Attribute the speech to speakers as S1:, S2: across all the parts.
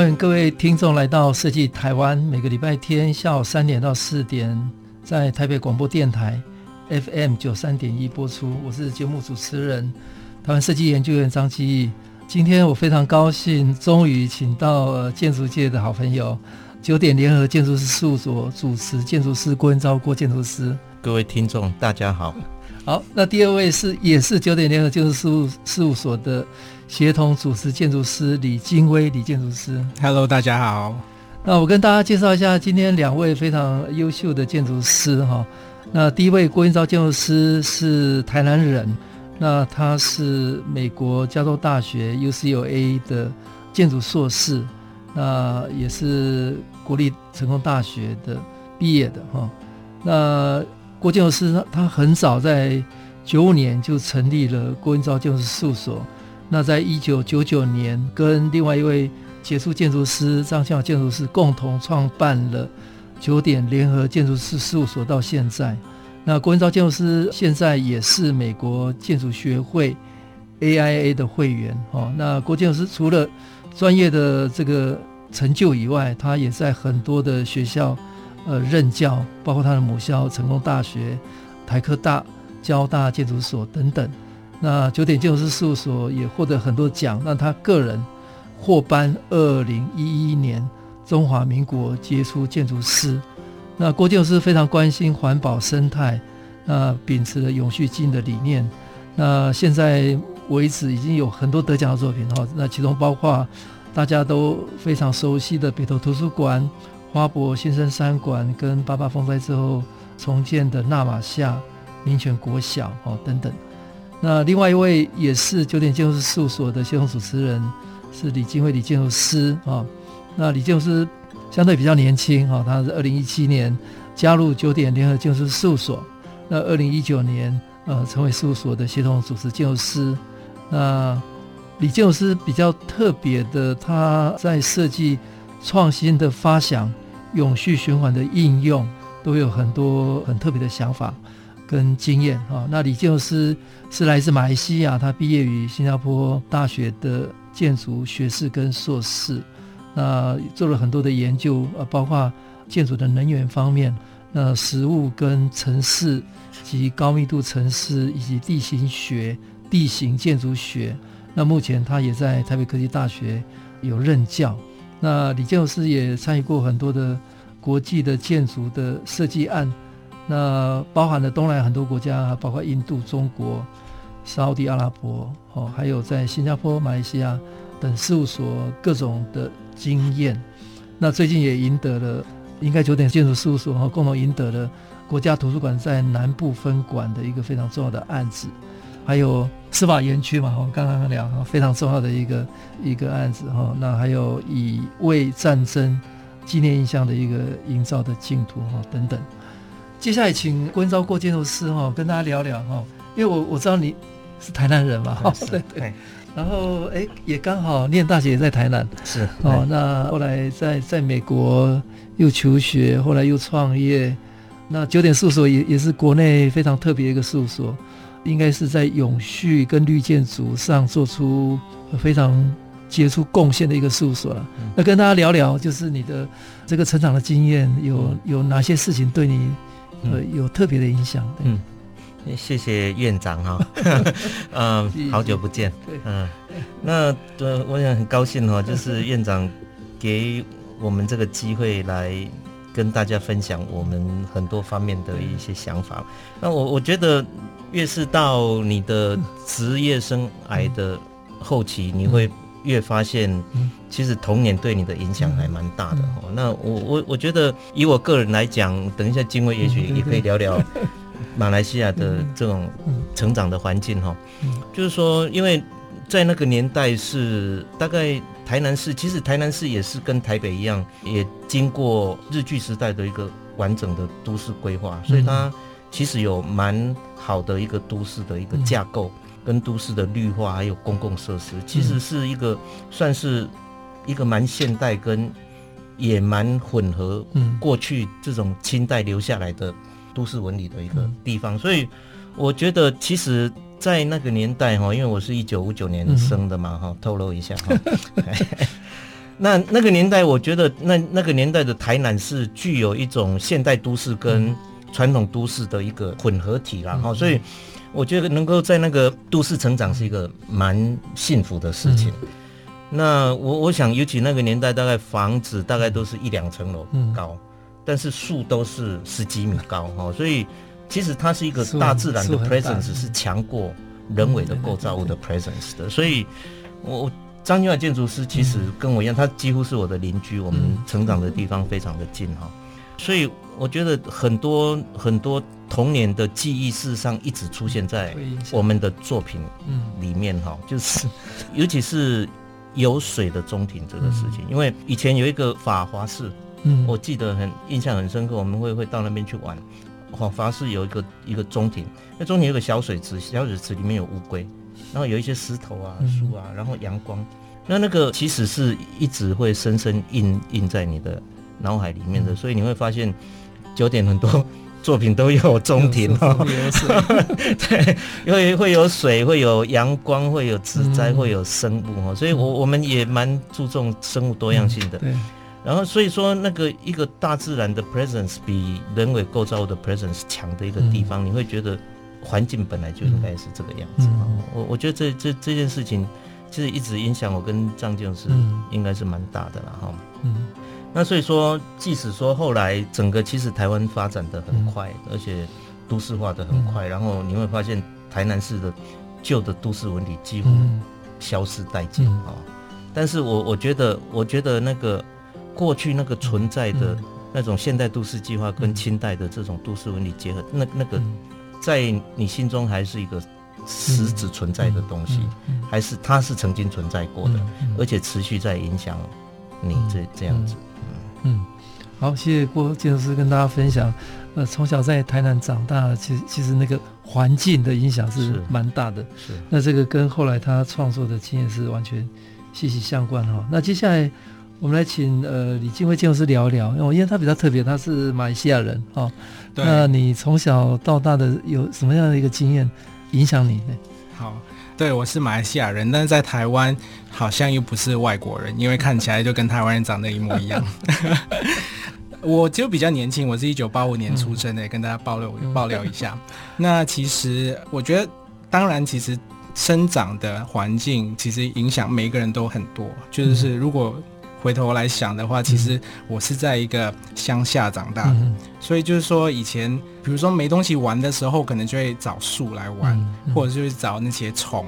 S1: 欢迎各位听众来到设计台湾，每个礼拜天下午三点到四点，在台北广播电台 FM 九三点一播出。我是节目主持人，台湾设计研究院张基义。今天我非常高兴，终于请到建筑界的好朋友，九点联合建筑师事务所主持建筑师郭元钊郭建筑师。
S2: 各位听众，大家好。
S1: 好，那第二位是也是九点联合建筑事务事务所的。协同主持建筑师李金威李建筑师
S3: ，Hello，大家好。
S1: 那我跟大家介绍一下今天两位非常优秀的建筑师哈。那第一位郭英昭建筑师是台南人，那他是美国加州大学 UCLA 的建筑硕士，那也是国立成功大学的毕业的哈。那郭建筑师他他很早在九五年就成立了郭元钊建筑师事务所。那在一九九九年，跟另外一位杰出建筑师张孝建筑师共同创办了九点联合建筑师事务所，到现在。那郭元钊建筑师现在也是美国建筑学会 AIA 的会员哦。那郭建筑师除了专业的这个成就以外，他也在很多的学校呃任教，包括他的母校成功大学、台科大、交大建筑所等等。那九点建筑师事务所也获得很多奖，那他个人获颁二零一一年中华民国杰出建筑师。那郭建筑师非常关心环保生态，那秉持了永续经营的理念。那现在为止已经有很多得奖的作品哈，那其中包括大家都非常熟悉的北投图书馆、花博新生三馆，跟八八风灾之后重建的那玛夏民权国小哦等等。那另外一位也是九点建筑师事务所的协同主持人是李金惠李建筑师啊。那李建筑师相对比较年轻哈，他是二零一七年加入九点联合建筑师事务所，那二零一九年呃成为事务所的协同主持建筑师。那李建筑师比较特别的，他在设计创新的发想、永续循环的应用，都有很多很特别的想法。跟经验啊，那李建筑师是来自马来西亚，他毕业于新加坡大学的建筑学士跟硕士，那做了很多的研究，呃，包括建筑的能源方面，那实物跟城市及高密度城市以及地形学、地形建筑学，那目前他也在台北科技大学有任教。那李建筑师也参与过很多的国际的建筑的设计案。那包含了东南很多国家，包括印度、中国、沙地阿拉伯，哦，还有在新加坡、马来西亚等事务所各种的经验。那最近也赢得了，应该九点建筑事务所哈共同赢得了国家图书馆在南部分馆的一个非常重要的案子，还有司法园区嘛，我们刚刚聊非常重要的一个一个案子哈。那还有以为战争纪念印象的一个营造的净土哈等等。接下来请郭元钊郭建筑师哈跟大家聊聊哈，因为我我知道你是台南人嘛哈，对对，然后哎也刚好念大学也在台南，
S2: 是
S1: 哦，那后来在在美国又求学，后来又创业，那九点事务所也也是国内非常特别一个事务所，应该是在永续跟绿建筑上做出非常杰出贡献的一个事务所了。嗯、那跟大家聊聊，就是你的这个成长的经验，有有哪些事情对你？呃，有特别的影响。
S2: 嗯，谢谢院长哈，嗯，好久不见。嗯，那对，我也很高兴哈，就是院长给我们这个机会来跟大家分享我们很多方面的一些想法。那我我觉得，越是到你的职业生涯的后期，你会。越发现，其实童年对你的影响还蛮大的。那我我我觉得，以我个人来讲，等一下经纬也许也可以聊聊 马来西亚的这种成长的环境哈。就是说，因为在那个年代是大概台南市，其实台南市也是跟台北一样，也经过日据时代的一个完整的都市规划，所以它其实有蛮好的一个都市的一个架构，跟都市的绿化还有公共设施，其实是一个算是一个蛮现代跟也蛮混合过去这种清代留下来的都市纹理的一个地方，所以我觉得其实。在那个年代哈，因为我是一九五九年生的嘛哈，嗯、透露一下哈。那那个年代，我觉得那那个年代的台南是具有一种现代都市跟传统都市的一个混合体啦哈，嗯、所以我觉得能够在那个都市成长是一个蛮幸福的事情。嗯、那我我想，尤其那个年代，大概房子大概都是一两层楼高，嗯、但是树都是十几米高哈，所以。其实它是一个大自然的 presence，是强过人为的构造物的 presence 的，所以，我张金怀建筑师其实跟我一样，他几乎是我的邻居，我们成长的地方非常的近哈，所以我觉得很多很多童年的记忆，事实上一直出现在我们的作品里面哈，就是尤其是有水的中庭这个事情，因为以前有一个法华寺，我记得很印象很深刻，我们会会到那边去玩。法华寺有一个一个中庭，那中庭有个小水池，小水池里面有乌龟，然后有一些石头啊、树啊，然后阳光，那那个其实是一直会深深印印在你的脑海里面的，所以你会发现九点很多作品都有中庭哦，对，因为会有水，会有阳光，会有植栽，会有生物哦，所以我我们也蛮注重生物多样性的。然后，所以说那个一个大自然的 presence 比人为构造的 presence 强的一个地方，嗯、你会觉得环境本来就应该是这个样子。嗯、我我觉得这这这件事情其实一直影响我跟张建筑师应该是蛮大的了哈。嗯，那所以说，即使说后来整个其实台湾发展的很快，嗯、而且都市化的很快，嗯、然后你会发现台南市的旧的都市纹理几乎消失殆尽啊。嗯、但是我我觉得，我觉得那个。过去那个存在的那种现代都市计划跟清代的这种都市纹理结合，那那个在你心中还是一个实质存在的东西，还是它是曾经存在过的，而且持续在影响你这这样子。
S1: 嗯，好，谢谢郭建筑师跟大家分享。呃，从小在台南长大，其实其实那个环境的影响是蛮大的。是，那这个跟后来他创作的经验是完全息息相关哈。那接下来。我们来请呃李晋辉建筑师聊一聊，因为因为他比较特别，他是马来西亚人哦。对那你从小到大的有什么样的一个经验影响你呢？
S3: 好，对，我是马来西亚人，但是在台湾好像又不是外国人，因为看起来就跟台湾人长得一模一样。我就比较年轻，我是一九八五年出生的，嗯、跟大家爆料爆料一下。那其实我觉得，当然，其实生长的环境其实影响每一个人都很多，就是如果。回头来想的话，其实我是在一个乡下长大的，嗯、所以就是说以前，比如说没东西玩的时候，可能就会找树来玩，或者就是找那些虫，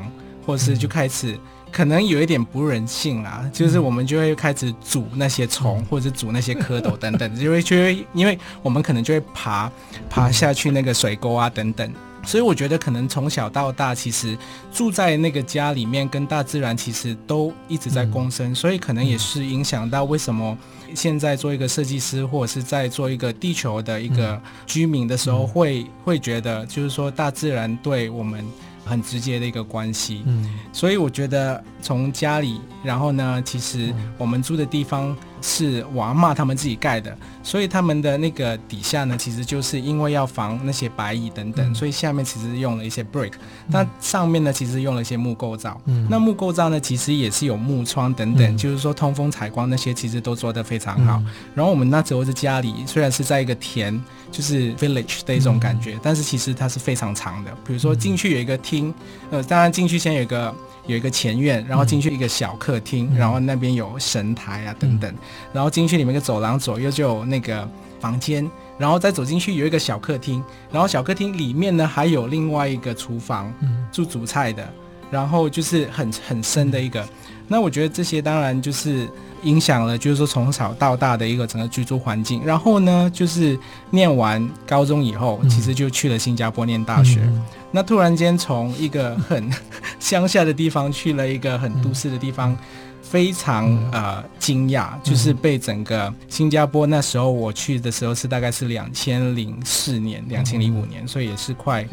S3: 或者是就开始可能有一点不人性啦，嗯、就是我们就会开始煮那些虫，嗯、或者煮那些蝌蚪等等，就会就会，因为我们可能就会爬爬下去那个水沟啊等等。所以我觉得可能从小到大，其实住在那个家里面，跟大自然其实都一直在共生，所以可能也是影响到为什么现在做一个设计师，或者是在做一个地球的一个居民的时候，会会觉得就是说大自然对我们很直接的一个关系。嗯，所以我觉得从家里，然后呢，其实我们住的地方。是我阿妈他们自己盖的，所以他们的那个底下呢，其实就是因为要防那些白蚁等等，嗯、所以下面其实用了一些 brick，那、嗯、上面呢其实用了一些木构造。嗯，那木构造呢其实也是有木窗等等，嗯、就是说通风采光那些其实都做得非常好。嗯、然后我们那时候的家里虽然是在一个田，就是 village 的一种感觉，嗯、但是其实它是非常长的。比如说进去有一个厅，呃，当然进去先有一个。有一个前院，然后进去一个小客厅，嗯、然后那边有神台啊等等，嗯、然后进去里面一个走廊左右就有那个房间，然后再走进去有一个小客厅，然后小客厅里面呢还有另外一个厨房，做主菜的，然后就是很很深的一个。那我觉得这些当然就是影响了，就是说从小到大的一个整个居住环境。然后呢，就是念完高中以后，其实就去了新加坡念大学。嗯、那突然间从一个很 乡下的地方去了一个很都市的地方。非常呃惊讶，就是被整个新加坡那时候我去的时候是大概是两千零四年、两千零五年，所以也是快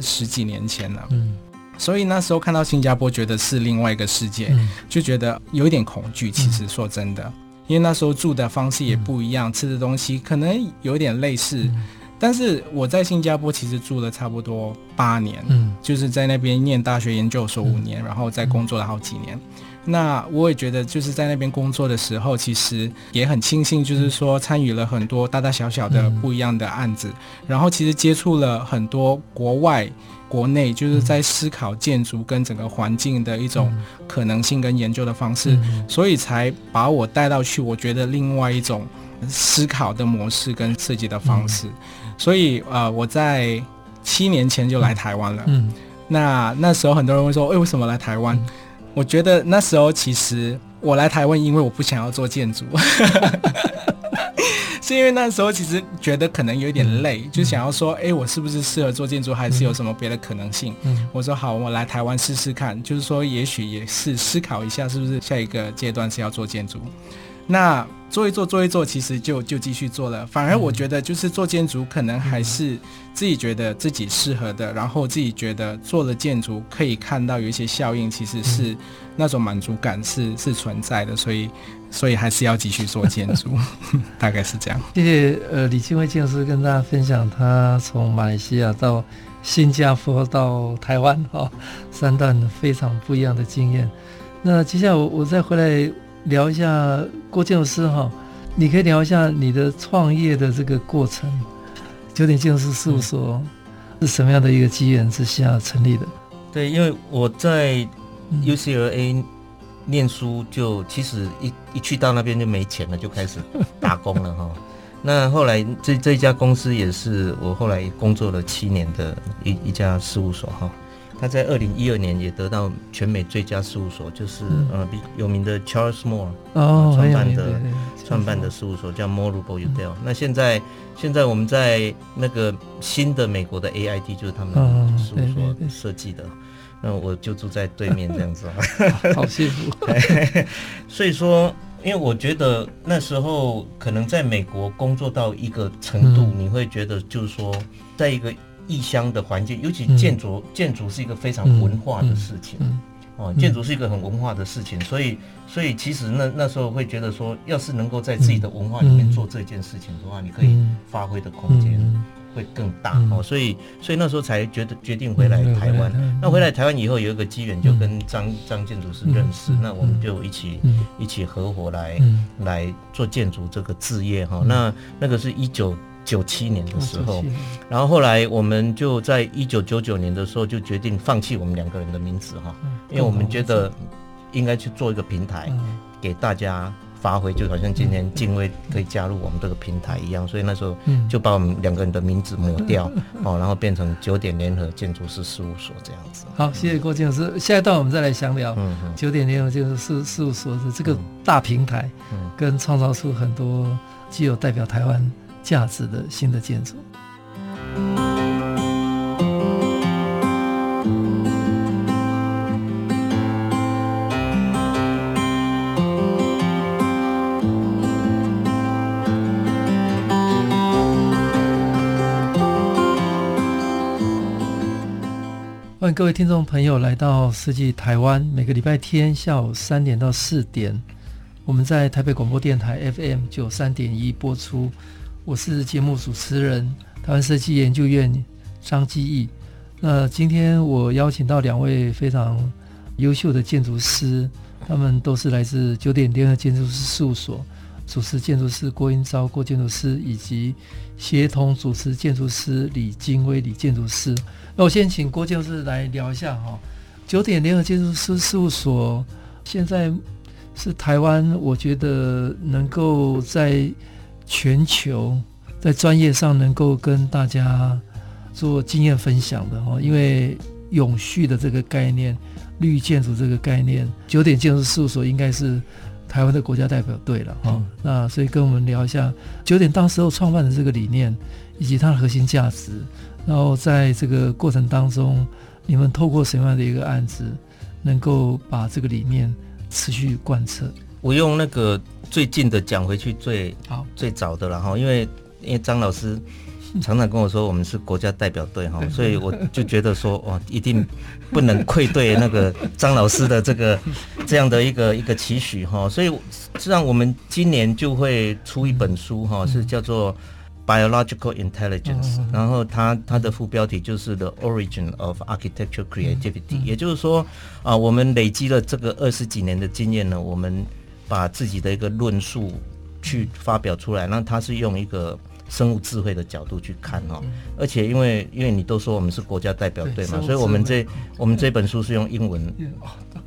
S3: 十几年前了。嗯，所以那时候看到新加坡，觉得是另外一个世界，就觉得有一点恐惧。其实说真的，因为那时候住的方式也不一样，吃的东西可能有点类似，但是我在新加坡其实住了差不多八年，嗯，就是在那边念大学研究所五年，然后再工作了好几年。那我也觉得，就是在那边工作的时候，其实也很庆幸，就是说参与了很多大大小小的不一样的案子，然后其实接触了很多国外、国内，就是在思考建筑跟整个环境的一种可能性跟研究的方式，所以才把我带到去，我觉得另外一种思考的模式跟设计的方式。所以呃，我在七年前就来台湾了。嗯，那那时候很多人会说，哎，为什么来台湾？我觉得那时候其实我来台湾，因为我不想要做建筑，是因为那时候其实觉得可能有点累，就想要说，哎，我是不是适合做建筑，还是有什么别的可能性？我说好，我来台湾试试看，就是说也许也是思考一下，是不是下一个阶段是要做建筑。那做一做做一做，其实就就继续做了。反而我觉得，就是做建筑可能还是自己觉得自己适合的，然后自己觉得做了建筑可以看到有一些效应，其实是那种满足感是是存在的。所以，所以还是要继续做建筑，大概是这样。
S1: 谢谢呃李庆辉建筑师跟大家分享他从马来西亚到新加坡到台湾哈、哦、三段非常不一样的经验。那接下来我我再回来。聊一下郭建筑师哈，你可以聊一下你的创业的这个过程。九点建筑师事务所是什么样的一个机缘之下成立的？
S2: 对，因为我在 UCLA 念书，就其实一一去到那边就没钱了，就开始打工了哈。那后来这这家公司也是我后来工作了七年的一一家事务所哈。他在二零一二年也得到全美最佳事务所，就是、嗯、呃比有名的 Charles Moore 哦创办的创办的事务所叫 Moore Rubel Udell。那现在现在我们在那个新的美国的 AID 就是他们的事务所设计的，那我就住在对面这样子，
S1: 好幸福。
S2: 所以说，因为我觉得那时候可能在美国工作到一个程度，嗯、你会觉得就是说，在一个。异乡的环境，尤其建筑，嗯、建筑是一个非常文化的事情，哦，建筑是一个很文化的事情，所以，所以其实那那时候会觉得说，要是能够在自己的文化里面做这件事情的话，嗯、你可以发挥的空间会更大，嗯、哦，所以，所以那时候才觉得决定回来台湾。嗯、那回来台湾以后，有一个机缘，就跟张张建筑师认识，嗯、那我们就一起、嗯、一起合伙来、嗯、来做建筑这个置业哈、哦。那那个是一九。九七年的时候，然后后来我们就在一九九九年的时候就决定放弃我们两个人的名字哈，因为我们觉得应该去做一个平台，给大家发挥，就好像今天敬畏可以加入我们这个平台一样，所以那时候就把我们两个人的名字抹掉哦，然后变成九点联合建筑师事务所这样子。
S1: 好，谢谢郭建筑师。下一段我们再来详聊九点联合建筑师事务所的这个大平台，跟创造出很多具有代表台湾价值的新的建筑。欢迎各位听众朋友来到设计台湾，每个礼拜天下午三点到四点，我们在台北广播电台 FM 九三点一播出。我是节目主持人，台湾设计研究院张基义。那今天我邀请到两位非常优秀的建筑师，他们都是来自九点联合建筑师事务所，主持建筑师郭英昭郭建筑师，以及协同主持建筑师李金威李建筑师。那我先请郭建筑师来聊一下哈，九点联合建筑师事务所现在是台湾，我觉得能够在全球在专业上能够跟大家做经验分享的哈，因为永续的这个概念、绿建筑这个概念，九点建筑事务所应该是台湾的国家代表队了哈。那所以跟我们聊一下九点当时候创办的这个理念以及它的核心价值，然后在这个过程当中，你们透过什么样的一个案子，能够把这个理念持续贯彻？
S2: 我用那个最近的讲回去最好最早的了哈，因为因为张老师常常跟我说我们是国家代表队哈，所以我就觉得说哇，一定不能愧对那个张老师的这个 这样的一个一个期许哈，所以实际上我们今年就会出一本书哈，是叫做 Biological Intelligence，然后它它的副标题就是 The Origin of Architectural Creativity，也就是说啊，我们累积了这个二十几年的经验呢，我们把自己的一个论述去发表出来，那它是用一个生物智慧的角度去看哈，而且因为因为你都说我们是国家代表队嘛，所以我们这我们这本书是用英文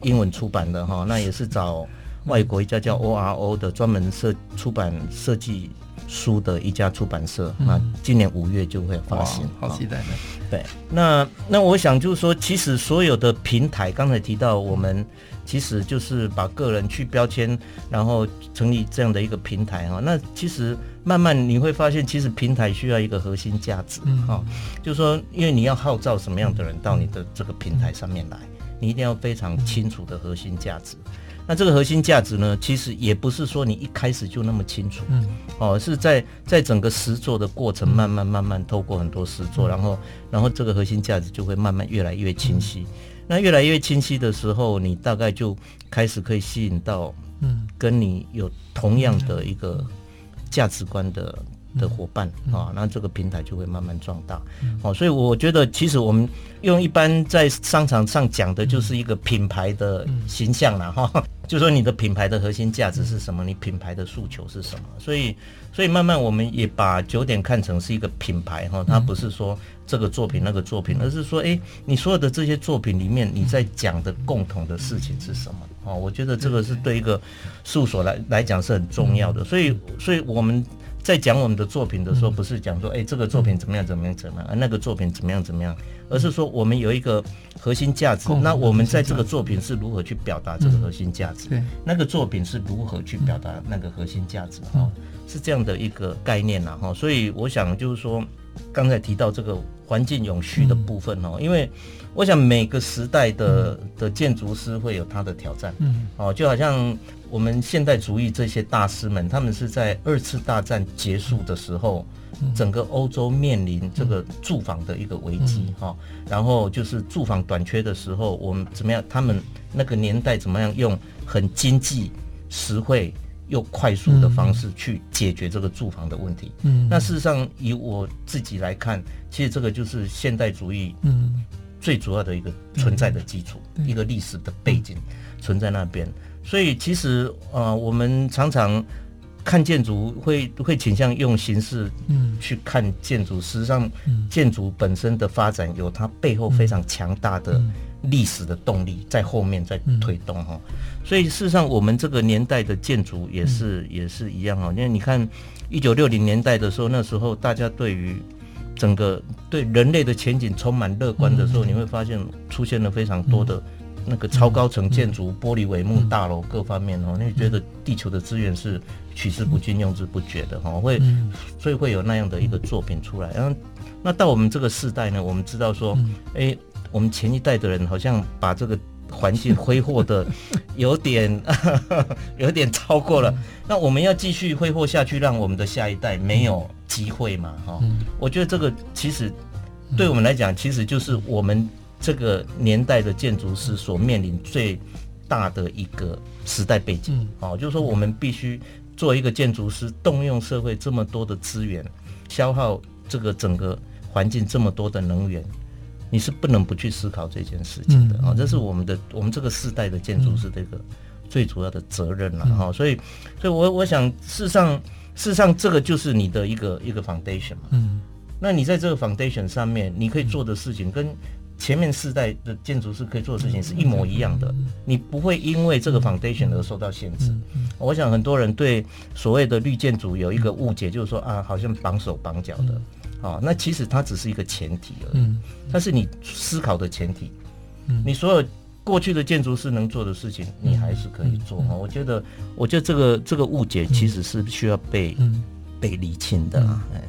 S2: 英文出版的哈，那也是找外国一家叫 ORO 的专门设出版设计书的一家出版社，那今年五月就会发行，
S1: 好期待的。
S2: 对，那那我想就是说，其实所有的平台，刚才提到我们。其实就是把个人去标签，然后成立这样的一个平台哈。那其实慢慢你会发现，其实平台需要一个核心价值哈。就是说，因为你要号召什么样的人到你的这个平台上面来，你一定要非常清楚的核心价值。那这个核心价值呢，其实也不是说你一开始就那么清楚，哦，是在在整个实做的过程，慢慢慢慢透过很多实作，然后然后这个核心价值就会慢慢越来越清晰。那越来越清晰的时候，你大概就开始可以吸引到，嗯，跟你有同样的一个价值观的的伙伴啊，那这个平台就会慢慢壮大。哦，所以我觉得，其实我们用一般在商场上讲的，就是一个品牌的形象了哈。就说你的品牌的核心价值是什么？你品牌的诉求是什么？所以，所以慢慢我们也把九点看成是一个品牌哈，它不是说这个作品那个作品，而是说，哎，你所有的这些作品里面，你在讲的共同的事情是什么？哦，我觉得这个是对一个事务所来来讲是很重要的。所以，所以我们。在讲我们的作品的时候，不是讲说，哎，这个作品怎么样怎么样怎么样，而那个作品怎么样怎么样，而是说我们有一个核心价值。那我们在这个作品是如何去表达这个核心价值？对，那个作品是如何去表达那个核心价值？哈，是这样的一个概念呐，哈。所以我想就是说，刚才提到这个环境永续的部分哦，因为我想每个时代的的建筑师会有他的挑战，嗯，哦，就好像。我们现代主义这些大师们，他们是在二次大战结束的时候，整个欧洲面临这个住房的一个危机哈，然后就是住房短缺的时候，我们怎么样？他们那个年代怎么样用很经济、实惠又快速的方式去解决这个住房的问题？嗯，那事实上以我自己来看，其实这个就是现代主义嗯。最主要的一个存在的基础，一个历史的背景存在那边。所以其实啊、呃，我们常常看建筑会会倾向用形式嗯。去看建筑，实际上建筑本身的发展有它背后非常强大的历史的动力在后面在推动哈。所以事实上我们这个年代的建筑也是也是一样哈，因为你看一九六零年代的时候，那时候大家对于整个对人类的前景充满乐观的时候，你会发现出现了非常多的。那个超高层建筑、玻璃帷幕大楼各方面哦，你觉得地球的资源是取之不尽、用之不绝的哈，会所以会有那样的一个作品出来。然后那到我们这个世代呢，我们知道说，哎，我们前一代的人好像把这个环境挥霍的有点 有点超过了。那我们要继续挥霍下去，让我们的下一代没有机会嘛？哈，我觉得这个其实对我们来讲，其实就是我们。这个年代的建筑师所面临最大的一个时代背景，哦，就是说我们必须做一个建筑师，动用社会这么多的资源，消耗这个整个环境这么多的能源，你是不能不去思考这件事情的啊！这是我们的我们这个世代的建筑师这个最主要的责任了哈。所以，所以我我想，事实上，事实上，这个就是你的一个一个 foundation 嘛。嗯，那你在这个 foundation 上面，你可以做的事情跟。前面四代的建筑师可以做的事情是一模一样的，你不会因为这个 foundation 而受到限制。我想很多人对所谓的绿建筑有一个误解，就是说啊，好像绑手绑脚的，啊，那其实它只是一个前提而已，它是你思考的前提。你所有过去的建筑师能做的事情，你还是可以做。我觉得，我觉得这个这个误解其实是需要被被理清的。哎。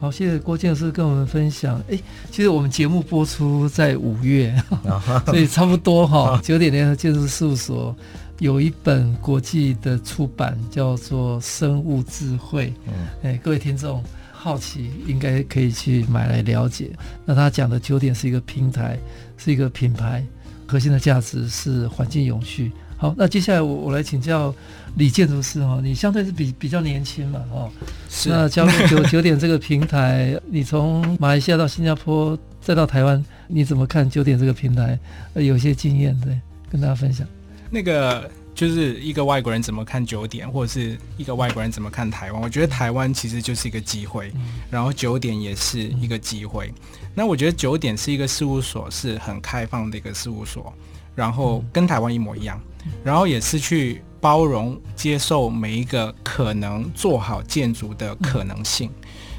S1: 好，谢谢郭建筑师跟我们分享。哎，其实我们节目播出在五月，所以差不多哈。九点联合建筑事务所有一本国际的出版，叫做《生物智慧》。哎，各位听众好奇，应该可以去买来了解。那他讲的九点是一个平台，是一个品牌，核心的价值是环境永续。好，那接下来我我来请教李建筑师哈，你相对是比比较年轻嘛哈，是那加入九九点这个平台，你从马来西亚到新加坡再到台湾，你怎么看九点这个平台？呃有些经验对，跟大家分享。
S3: 那个就是一个外国人怎么看九点，或者是一个外国人怎么看台湾？我觉得台湾其实就是一个机会，嗯、然后九点也是一个机会。嗯、那我觉得九点是一个事务所，是很开放的一个事务所，然后跟台湾一模一样。然后也是去包容、接受每一个可能做好建筑的可能性，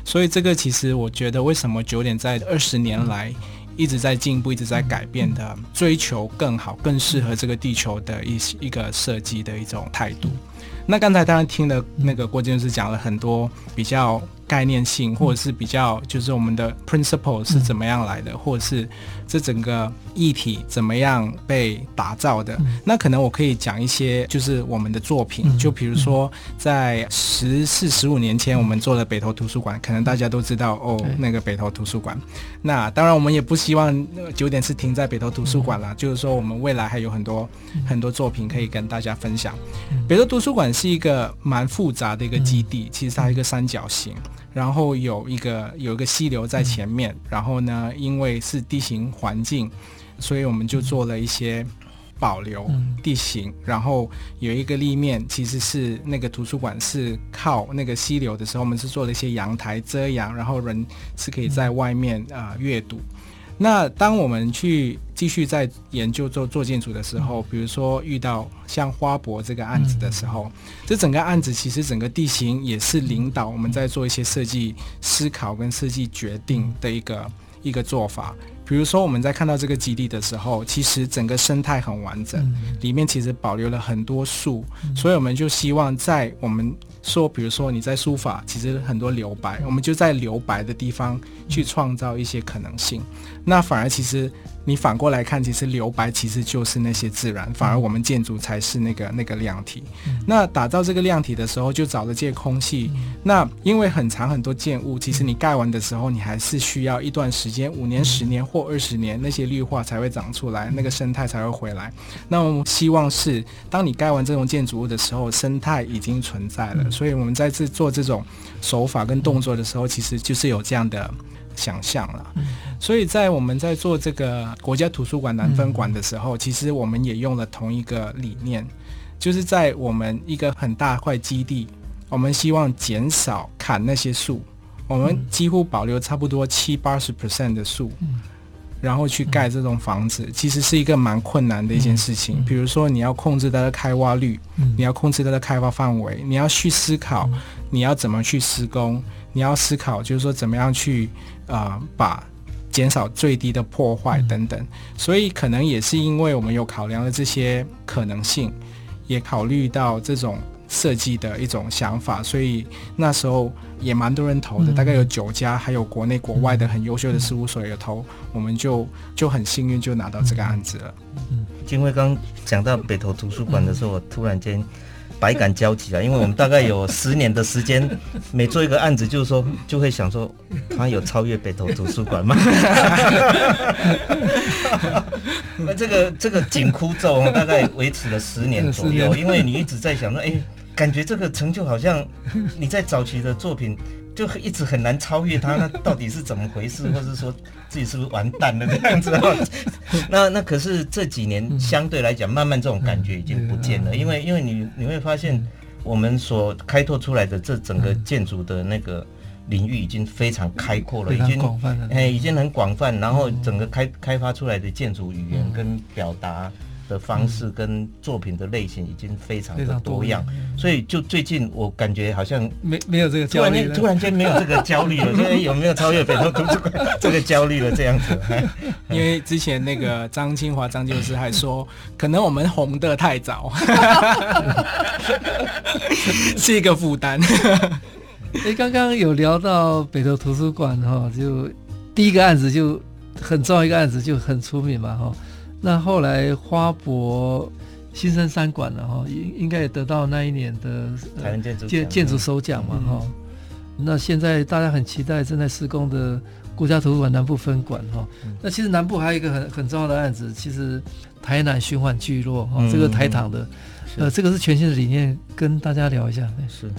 S3: 所以这个其实我觉得，为什么九点在二十年来一直在进步、一直在改变的，追求更好、更适合这个地球的一一个设计的一种态度。那刚才当然听了那个郭建筑师讲了很多比较。概念性，或者是比较，就是我们的 principle 是怎么样来的，嗯、或者是这整个议题怎么样被打造的。嗯、那可能我可以讲一些，就是我们的作品，嗯、就比如说在十四、十五年前，我们做了北投图书馆，可能大家都知道哦，那个北投图书馆。那当然，我们也不希望九点是停在北投图书馆了，嗯、就是说我们未来还有很多、嗯、很多作品可以跟大家分享。嗯、北投图书馆是一个蛮复杂的一个基地，嗯、其实它是一个三角形。然后有一个有一个溪流在前面，嗯、然后呢，因为是地形环境，所以我们就做了一些保留地形。嗯、然后有一个立面，其实是那个图书馆是靠那个溪流的时候，我们是做了一些阳台遮阳，然后人是可以在外面啊、呃、阅读。那当我们去继续在研究做做建筑的时候，比如说遇到像花博这个案子的时候，这整个案子其实整个地形也是领导我们在做一些设计思考跟设计决定的一个一个做法。比如说我们在看到这个基地的时候，其实整个生态很完整，里面其实保留了很多树，所以我们就希望在我们说，比如说你在书法，其实很多留白，我们就在留白的地方去创造一些可能性。那反而其实你反过来看，其实留白其实就是那些自然，反而我们建筑才是那个那个量体。那打造这个量体的时候，就找了借空气。那因为很长很多建物，其实你盖完的时候，你还是需要一段时间，五年、十年或二十年，那些绿化才会长出来，那个生态才会回来。那我们希望是，当你盖完这种建筑物的时候，生态已经存在了。所以我们在这做这种手法跟动作的时候，其实就是有这样的。想象了，所以在我们在做这个国家图书馆南分馆的时候，其实我们也用了同一个理念，就是在我们一个很大块基地，我们希望减少砍那些树，我们几乎保留差不多七八十 percent 的树，然后去盖这种房子，其实是一个蛮困难的一件事情。比如说，你要控制它的开挖率，你要控制它的开发范围，你要去思考你要怎么去施工，你要思考就是说怎么样去。啊、呃，把减少最低的破坏等等，所以可能也是因为我们有考量了这些可能性，也考虑到这种设计的一种想法，所以那时候也蛮多人投的，大概有九家，还有国内国外的很优秀的事务所也投，我们就就很幸运就拿到这个案子了。
S2: 嗯，因为刚讲到北投图书馆的时候，我突然间。百感交集啊，因为我们大概有十年的时间，每做一个案子，就是说就会想说，他有超越北投图书馆吗？那这个这个紧箍咒大概维持了十年左右，因为你一直在想说，哎，感觉这个成就好像你在早期的作品。就一直很难超越他，那到底是怎么回事？或者说自己是不是完蛋了这样子？那那可是这几年相对来讲，慢慢这种感觉已经不见了，因为因为你你会发现，我们所开拓出来的这整个建筑的那个领域已经非常开阔了，已经哎已经很广泛，然后整个开开发出来的建筑语言跟表达。的方式跟作品的类型已经非常的多样，所以就最近我感觉好像
S1: 没没有这个焦虑，突然
S2: 间没有这个焦虑了，现在有没有超越北投图书馆这个焦虑了？这样子，
S3: 因为之前那个张清华张建筑师还说，可能我们红的太早，是一个负担。
S1: 哎，刚刚有聊到北投图书馆哈，就第一个案子就很重要一个案子就很出名嘛哈。那后来花博新生三馆了哈，应应该也得到那一年的
S2: 台湾建筑
S1: 建建筑首奖嘛哈。那现在大家很期待正在施工的国家图书馆南部分馆哈。那其实南部还有一个很很重要的案子，其实台南循环聚落哈，这个台糖的，呃，这个是全新的理念，跟大家聊一下。
S2: 是，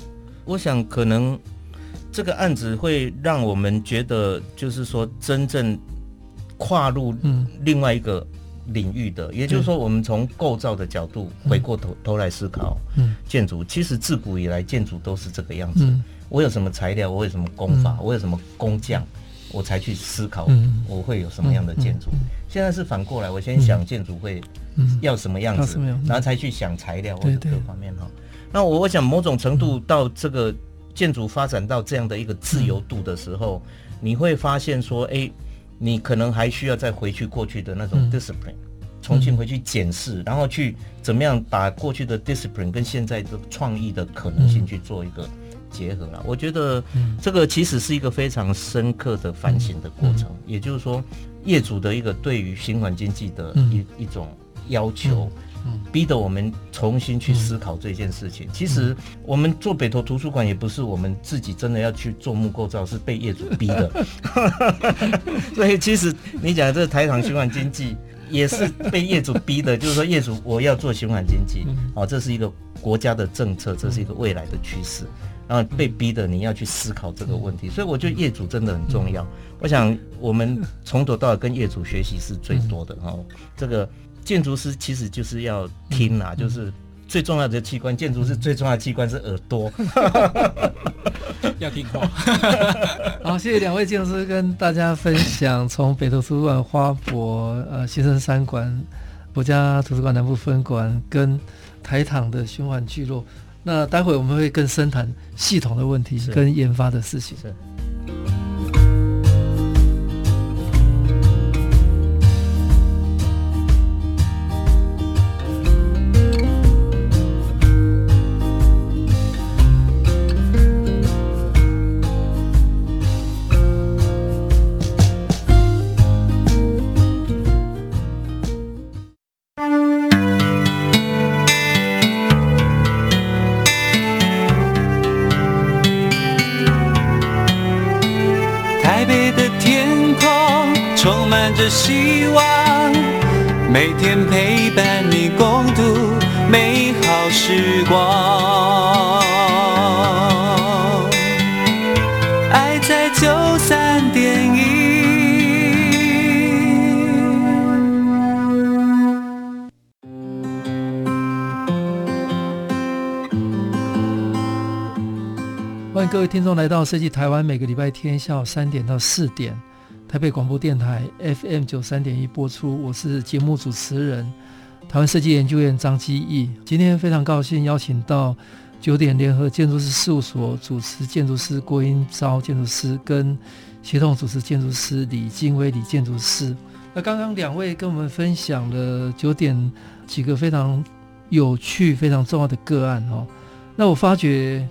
S2: 我想可能这个案子会让我们觉得，就是说真正跨入另外一个领域的，也就是说，我们从构造的角度回过头头来思考，嗯建筑其实自古以来建筑都是这个样子。我有什么材料？我有什么工法？我有什么工匠？我才去思考我会有什么样的建筑。现在是反过来，我先想建筑会要什么样子，然后才去想材料或者各方面哈。那我我想某种程度到这个建筑发展到这样的一个自由度的时候，你会发现说，哎，你可能还需要再回去过去的那种 discipline，重新回去检视，然后去怎么样把过去的 discipline 跟现在的创意的可能性去做一个。结合了，我觉得这个其实是一个非常深刻的反省的过程。也就是说，业主的一个对于循环经济的一一种要求，逼得我们重新去思考这件事情。其实我们做北投图书馆也不是我们自己真的要去做木构造，是被业主逼的。所以其实你讲的这个台场循环经济也是被业主逼的，就是说业主我要做循环经济，哦，这是一个国家的政策，这是一个未来的趋势。然后被逼的你要去思考这个问题，所以我觉得业主真的很重要。我想我们从头到尾跟业主学习是最多的哈。这个建筑师其实就是要听啊，就是最重要的器官，建筑师最重要的器官是耳朵，
S3: 要听话。
S1: 好，谢谢两位建筑师跟大家分享从北投图书馆、花博、呃新生三馆、国家图书馆南部分馆跟台糖的循环聚落。那待会我们会更深谈系统的问题跟研发的事情。
S4: 希
S1: 各位听众来到设计台湾，每个礼拜天下午三点到四点。台北广播电台 FM 九三点一播出，我是节目主持人台湾设计研究院张基义。今天非常高兴邀请到九点联合建筑师事务所主持建筑师郭英昭建筑师跟协同主持建筑师李金威李建筑师。那刚刚两位跟我们分享了九点几个非常有趣、非常重要的个案哦。那我发觉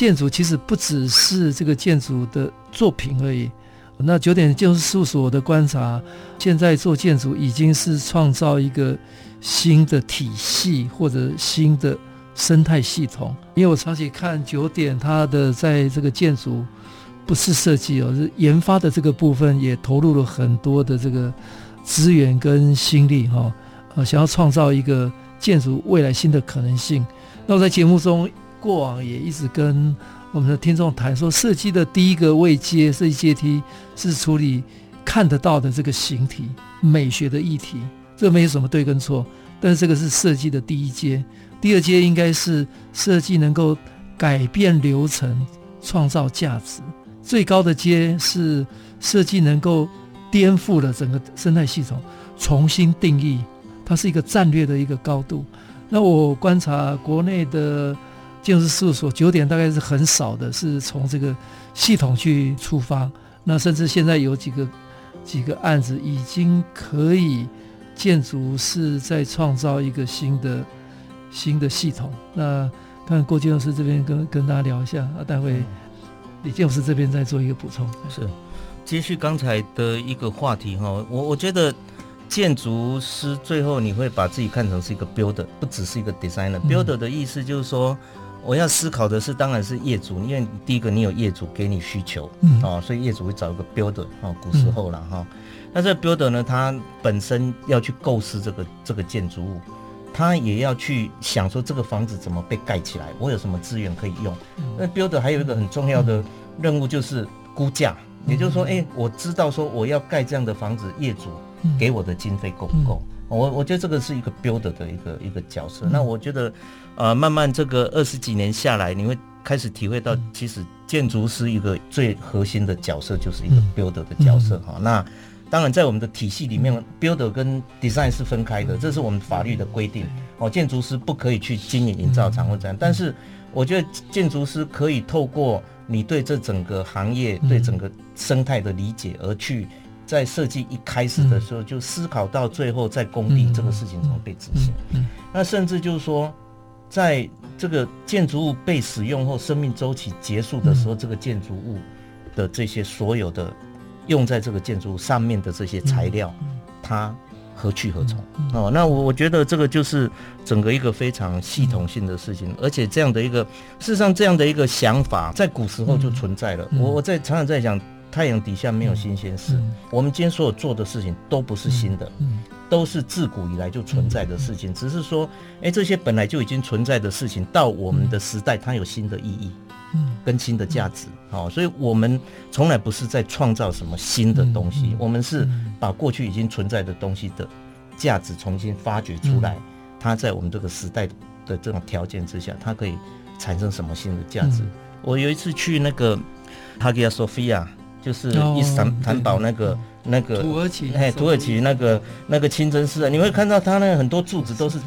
S1: 建筑其实不只是这个建筑的作品而已。那九点建筑事务所的观察，现在做建筑已经是创造一个新的体系或者新的生态系统。因为我长期看九点，它的在这个建筑不是设计哦，是研发的这个部分也投入了很多的这个资源跟心力哈，呃，想要创造一个建筑未来新的可能性。那我在节目中过往也一直跟。我们的听众谈说，设计的第一个位阶设计阶梯是处理看得到的这个形体美学的议题，这没有什么对跟错，但是这个是设计的第一阶。第二阶应该是设计能够改变流程，创造价值。最高的阶是设计能够颠覆了整个生态系统，重新定义，它是一个战略的一个高度。那我观察国内的。建筑师事务所九点大概是很少的，是从这个系统去出发。那甚至现在有几个几个案子已经可以建筑是在创造一个新的新的系统。那看郭建筑师这边跟跟大家聊一下啊，待会李建筑师这边再做一个补充。
S2: 是，接续刚才的一个话题哈，我我觉得建筑师最后你会把自己看成是一个 builder，不只是一个 designer。嗯、builder 的意思就是说，我要思考的是，当然是业主，因为第一个你有业主给你需求，嗯，哦，所以业主会找一个 builder，哦，古时候了哈。那这个 builder 呢，他本身要去构思这个这个建筑物。他也要去想说这个房子怎么被盖起来，我有什么资源可以用？那 builder 还有一个很重要的任务就是估价，也就是说，哎，我知道说我要盖这样的房子，业主给我的经费够不够？我我觉得这个是一个 builder 的一个一个角色。那我觉得，呃，慢慢这个二十几年下来，你会开始体会到，其实建筑师一个最核心的角色就是一个 builder 的角色哈。那当然，在我们的体系里面，builder 跟 design 是分开的，这是我们法律的规定。哦，建筑师不可以去经营营造厂或怎样。但是，我觉得建筑师可以透过你对这整个行业、对整个生态的理解，而去在设计一开始的时候就思考到最后在工地这个事情怎么被执行。那甚至就是说，在这个建筑物被使用后，生命周期结束的时候，这个建筑物的这些所有的。用在这个建筑物上面的这些材料，它何去何从？哦，那我我觉得这个就是整个一个非常系统性的事情，而且这样的一个事实上这样的一个想法在古时候就存在了。我我在常常在讲，太阳底下没有新鲜事。我们今天所有做的事情都不是新的，都是自古以来就存在的事情，只是说，哎，这些本来就已经存在的事情，到我们的时代它有新的意义。嗯，更新的价值，好，所以我们从来不是在创造什么新的东西，我们是把过去已经存在的东西的价值重新发掘出来，它在我们这个时代的这种条件之下，它可以产生什么新的价值？我有一次去那个哈吉亚索菲亚，就是伊斯坦坦堡那个。那个
S1: 土耳其，
S2: 哎，土耳其那个那个清真寺啊，你会看到它那很多柱子都是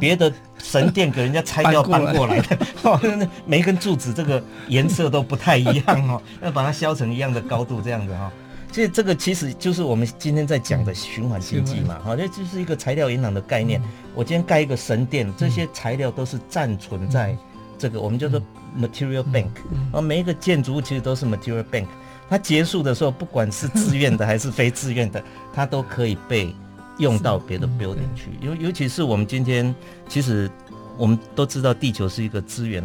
S2: 别的神殿给人家拆掉搬过来的，每一根柱子这个颜色都不太一样哦，要把它削成一样的高度这样子哈。所以这个其实就是我们今天在讲的循环经济嘛，好，这就是一个材料银行的概念。我今天盖一个神殿，这些材料都是暂存在这个我们叫做 material bank，啊每一个建筑物其实都是 material bank。它结束的时候，不管是自愿的还是非自愿的，它都可以被用到别的 building 去。尤尤其是我们今天，其实我们都知道，地球是一个资源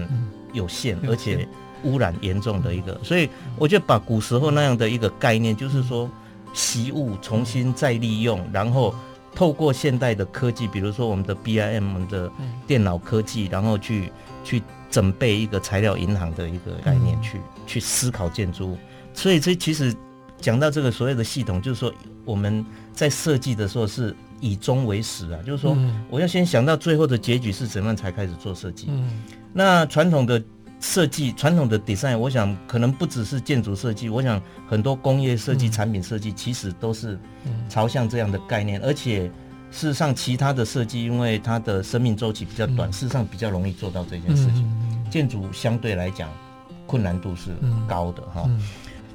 S2: 有限而且污染严重的一个，所以我觉得把古时候那样的一个概念，就是说习物重新再利用，然后透过现代的科技，比如说我们的 BIM 我们的电脑科技，然后去去准备一个材料银行的一个概念，去去思考建筑物。所以这其实讲到这个所谓的系统，就是说我们在设计的时候是以终为始啊，就是说我要先想到最后的结局是怎么样才开始做设计。那传统的设计、传统的 design，我想可能不只是建筑设计，我想很多工业设计、产品设计其实都是朝向这样的概念。而且事实上，其他的设计因为它的生命周期比较短，事实上比较容易做到这件事情。建筑相对来讲困难度是高的哈。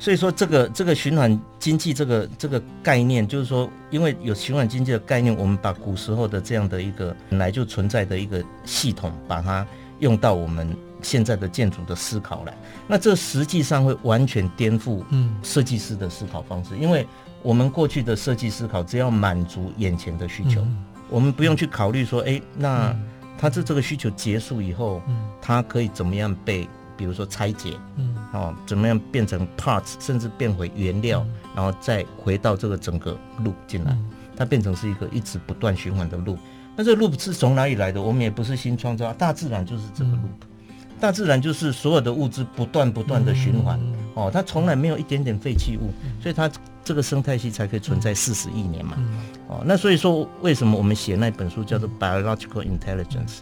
S2: 所以说，这个这个循环经济这个这个概念，就是说，因为有循环经济的概念，我们把古时候的这样的一个本来就存在的一个系统，把它用到我们现在的建筑的思考来。那这实际上会完全颠覆设计师的思考方式，因为我们过去的设计思考只要满足眼前的需求，我们不用去考虑说，哎，那它这这个需求结束以后，它可以怎么样被。比如说拆解，嗯，哦，怎么样变成 parts，甚至变回原料，嗯、然后再回到这个整个 loop 进来，嗯、它变成是一个一直不断循环的 loop。那这个 loop 是从哪里来的？我们也不是新创造，大自然就是这个 loop，、嗯、大自然就是所有的物质不断不断的循环，嗯、哦，它从来没有一点点废弃物，嗯、所以它这个生态系才可以存在四十亿年嘛，嗯、哦，那所以说为什么我们写那本书叫做 Biological Intelligence？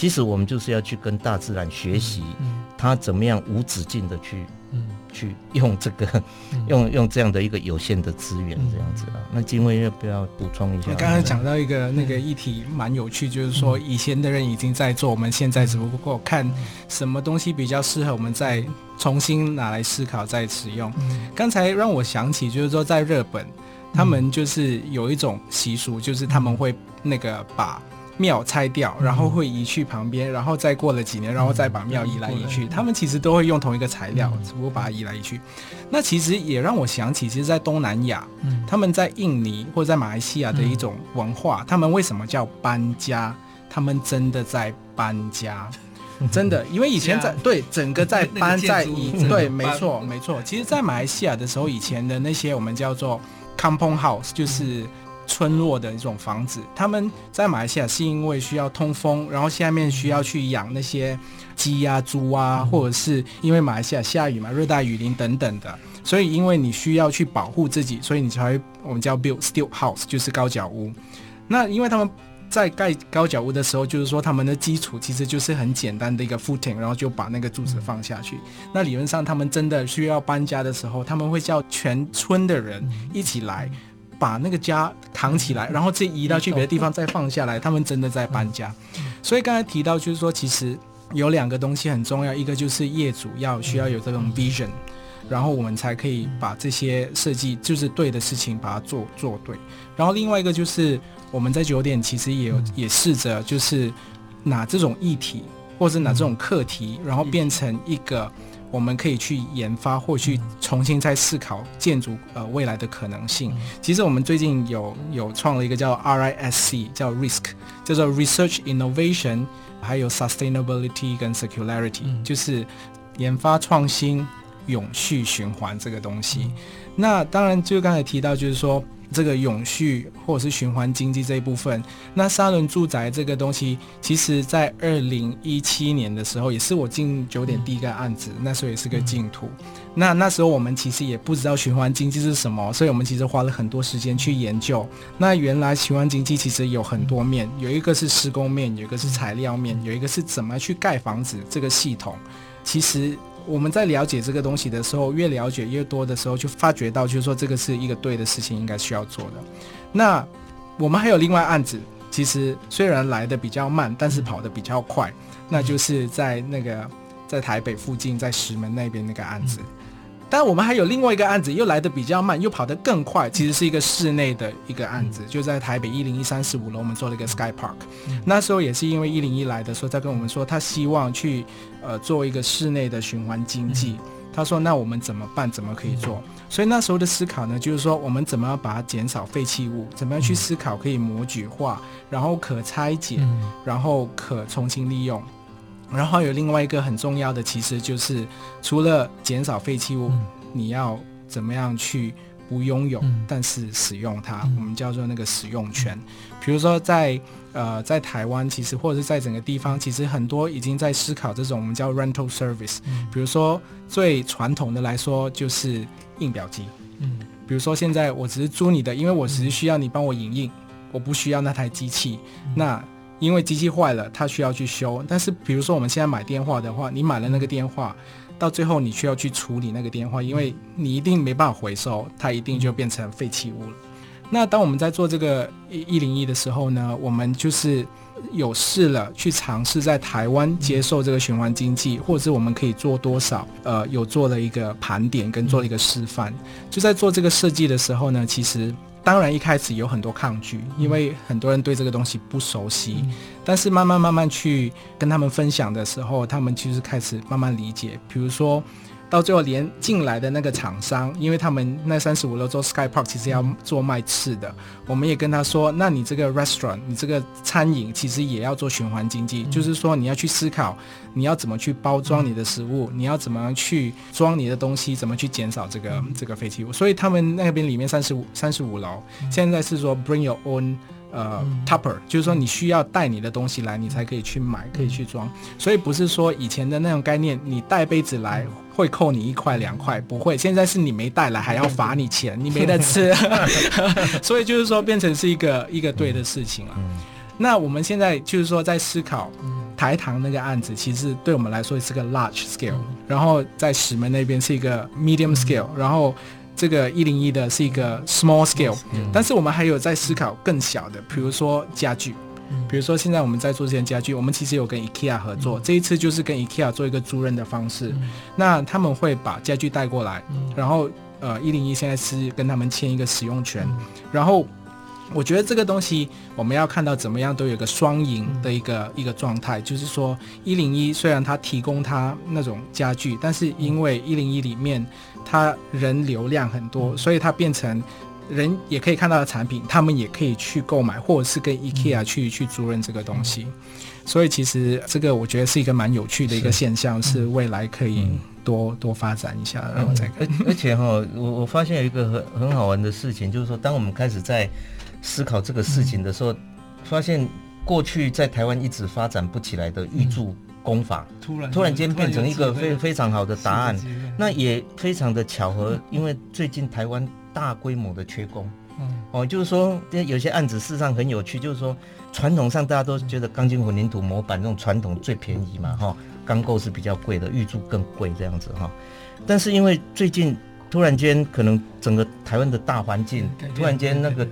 S2: 其实我们就是要去跟大自然学习，它怎么样无止境的去，去用这个，用用这样的一个有限的资源这样子啊。那金威要不要补充一下？
S3: 刚刚讲到一个那个议题蛮有趣，就是说以前的人已经在做，我们现在只不过看什么东西比较适合我们再重新拿来思考再使用。刚才让我想起，就是说在日本，他们就是有一种习俗，就是他们会那个把。庙拆掉，然后会移去旁边，然后再过了几年，然后再把庙移来移去。他们其实都会用同一个材料，只不过把它移来移去。那其实也让我想起，其实，在东南亚，他们在印尼或者在马来西亚的一种文化，他们为什么叫搬家？他们真的在搬家，真的，因为以前在对整个在搬在移，对，没错没错。其实，在马来西亚的时候，以前的那些我们叫做 kampung house，就是。村落的一种房子，他们在马来西亚是因为需要通风，然后下面需要去养那些鸡啊、猪啊，或者是因为马来西亚下雨嘛，热带雨林等等的，所以因为你需要去保护自己，所以你才会我们叫 build stilt house，就是高脚屋。那因为他们在盖高脚屋的时候，就是说他们的基础其实就是很简单的一个 footing，然后就把那个柱子放下去。那理论上他们真的需要搬家的时候，他们会叫全村的人一起来。把那个家扛起来，然后再移到去别的地方再放下来。他们真的在搬家，所以刚才提到就是说，其实有两个东西很重要，一个就是业主要需要有这种 vision，然后我们才可以把这些设计就是对的事情把它做做对。然后另外一个就是我们在酒店其实也有也试着就是拿这种议题或者拿这种课题，然后变成一个。我们可以去研发或去重新再思考建筑呃未来的可能性。其实我们最近有有创了一个叫 RISC，叫 Risk，叫做 Research Innovation，还有 Sustainability 跟 Circularity，就是研发创新、永续循环这个东西。那当然就刚才提到，就是说。这个永续或者是循环经济这一部分，那沙轮住宅这个东西，其实在二零一七年的时候，也是我进九点第一个案子，那时候也是个净土。那那时候我们其实也不知道循环经济是什么，所以我们其实花了很多时间去研究。那原来循环经济其实有很多面，有一个是施工面，有一个是材料面，有一个是怎么去盖房子这个系统，其实。我们在了解这个东西的时候，越了解越多的时候，就发觉到，就是说这个是一个对的事情，应该需要做的。那我们还有另外案子，其实虽然来的比较慢，但是跑的比较快，那就是在那个在台北附近，在石门那边那个案子。但我们还有另外一个案子，又来得比较慢，又跑得更快。其实是一个室内的一个案子，就在台北一零一三四五楼，我们做了一个 Sky Park。那时候也是因为一零一来的时候，他跟我们说，他希望去呃做一个室内的循环经济。他说，那我们怎么办？怎么可以做？所以那时候的思考呢，就是说我们怎么样把它减少废弃物，怎么样去思考可以模具化，然后可拆解，然后可重新利用。然后还有另外一个很重要的，其实就是除了减少废弃物，嗯、你要怎么样去不拥有，嗯、但是使用它，嗯、我们叫做那个使用权。比如说在呃在台湾，其实或者是在整个地方，其实很多已经在思考这种我们叫 rental service。嗯、比如说最传统的来说就是印表机。嗯，比如说现在我只是租你的，因为我只是需要你帮我影印，我不需要那台机器。嗯、那因为机器坏了，它需要去修。但是，比如说我们现在买电话的话，你买了那个电话，到最后你需要去处理那个电话，因为你一定没办法回收，它一定就变成废弃物了。那当我们在做这个一零一的时候呢，我们就是有试了去尝试在台湾接受这个循环经济，或者是我们可以做多少？呃，有做了一个盘点跟做了一个示范。就在做这个设计的时候呢，其实。当然，一开始有很多抗拒，因为很多人对这个东西不熟悉。嗯、但是慢慢慢慢去跟他们分享的时候，他们其实开始慢慢理解。比如说。到最后，连进来的那个厂商，因为他们那三十五楼做 Sky Park，其实要做卖吃的，我们也跟他说，那你这个 restaurant，你这个餐饮，其实也要做循环经济，嗯、就是说你要去思考，你要怎么去包装你的食物，嗯、你要怎么去装你的东西，怎么去减少这个、嗯、这个废弃物。所以他们那边里面三十五三十五楼，现在是说 Bring your own。呃，Tupper，就是说你需要带你的东西来，你才可以去买，可以去装。所以不是说以前的那种概念，你带杯子来会扣你一块两块，不会。现在是你没带来还要罚你钱，你没得吃。所以就是说变成是一个一个对的事情了。那我们现在就是说在思考台糖那个案子，其实对我们来说是个 large scale，然后在石门那边是一个 medium scale，然后。这个一零一的是一个 small scale，但是我们还有在思考更小的，比如说家具，比如说现在我们在做这件家具，我们其实有跟 IKEA 合作，这一次就是跟 IKEA 做一个租赁的方式，那他们会把家具带过来，然后呃一零一现在是跟他们签一个使用权，然后我觉得这个东西我们要看到怎么样都有一个双赢的一个、嗯、一个状态，就是说一零一虽然它提供它那种家具，但是因为一零一里面它人流量很多，所以它变成人也可以看到的产品，他们也可以去购买，或者是跟 IKEA 去、嗯、去租赁这个东西。所以其实这个我觉得是一个蛮有趣的一个现象，是，是未来可以多、嗯、多发展一下，然后再看。
S2: 而且哈，我我发现有一个很很好玩的事情，就是说当我们开始在思考这个事情的时候，嗯、发现过去在台湾一直发展不起来的预铸工法，嗯、突然突然间变成一个非非常好的答案。那也非常的巧合，嗯、因为最近台湾大规模的缺工，嗯、哦，就是说有些案子事实上很有趣，就是说传统上大家都觉得钢筋混凝土模板这种传统最便宜嘛，哈，钢构是比较贵的，预铸更贵这样子哈。但是因为最近突然间可能整个台湾的大环境突然间那个。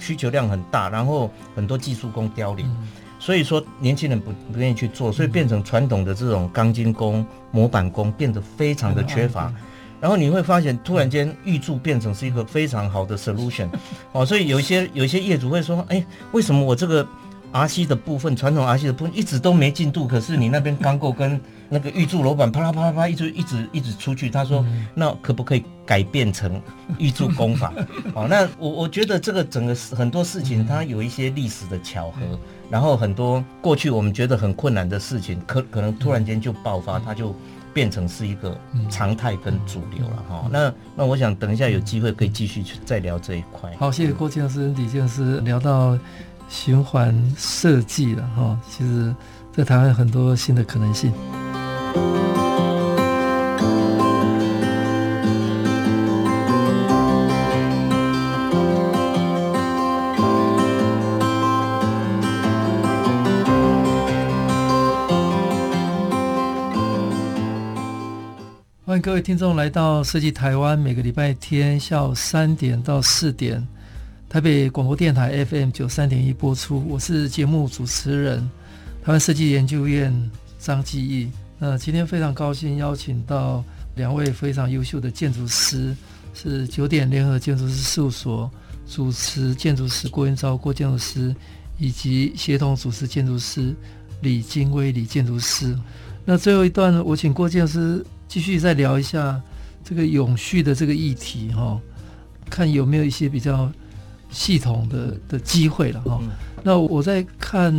S2: 需求量很大，然后很多技术工凋零，嗯、所以说年轻人不不愿意去做，所以变成传统的这种钢筋工、模板工变得非常的缺乏。嗯、然后你会发现，突然间预铸变成是一个非常好的 solution，哦，所以有一些有一些业主会说，哎，为什么我这个 RC 的部分，传统 RC 的部分一直都没进度，可是你那边钢构跟那个预铸楼板啪啦啪啦啪一直一直一直出去，他说，那可不可以改变成预铸工法？哦，那我我觉得这个整个很多事情它有一些历史的巧合，然后很多过去我们觉得很困难的事情，可可能突然间就爆发，它就变成是一个常态跟主流了哈。那那我想等一下有机会可以继续去再聊这一块。
S1: 好，谢谢郭建筑师、李建筑师聊到循环设计了哈。其实，在台湾有很多新的可能性。各位听众来到设计台湾，每个礼拜天下午三点到四点，台北广播电台 FM 九三点一播出。我是节目主持人，台湾设计研究院张继义。那今天非常高兴邀请到两位非常优秀的建筑师，是九点联合建筑师事务所主持建筑师郭元昭郭建筑师，以及协同主持建筑师李金威李建筑师。那最后一段，我请郭建筑师继续再聊一下这个永续的这个议题哈，看有没有一些比较系统的的机会了哈。那我在看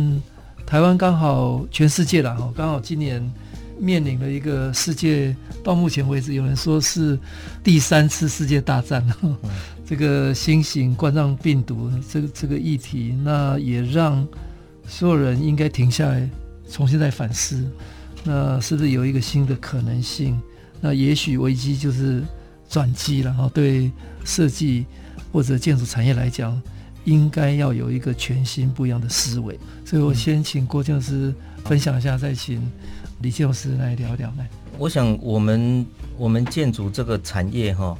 S1: 台湾刚好全世界了哈，刚好今年。面临了一个世界，到目前为止，有人说是第三次世界大战。嗯、这个新型冠状病毒，这个这个议题，那也让所有人应该停下来，重新再反思。那是不是有一个新的可能性？那也许危机就是转机了哈。对设计或者建筑产业来讲，应该要有一个全新不一样的思维。所以我先请郭建师分享一下，再请。李建师来聊聊来。
S2: 我想我们我们建筑这个产业哈，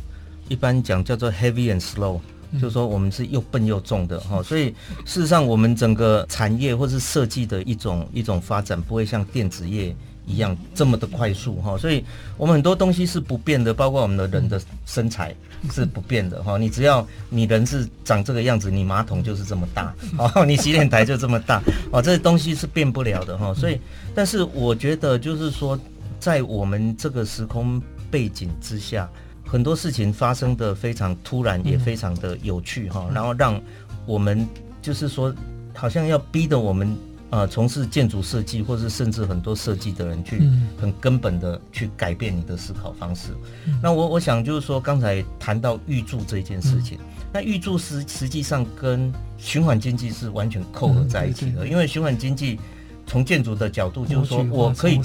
S2: 一般讲叫做 heavy and slow，嗯，就是说我们是又笨又重的哈，所以事实上我们整个产业或是设计的一种一种发展，不会像电子业一样这么的快速哈，所以我们很多东西是不变的，包括我们的人的身材是不变的哈。你只要你人是长这个样子，你马桶就是这么大哦，你洗脸台就这么大哦，这些东西是变不了的哈。所以，但是我觉得就是说，在我们这个时空背景之下，很多事情发生的非常突然，也非常的有趣哈。然后让我们就是说，好像要逼得我们。啊，从事建筑设计，或是甚至很多设计的人，去很根本的去改变你的思考方式。嗯、那我我想就是说，刚才谈到预铸这件事情，嗯、那预铸实实际上跟循环经济是完全扣合在一起的，因为循环经济从建筑的角度就是说，我可以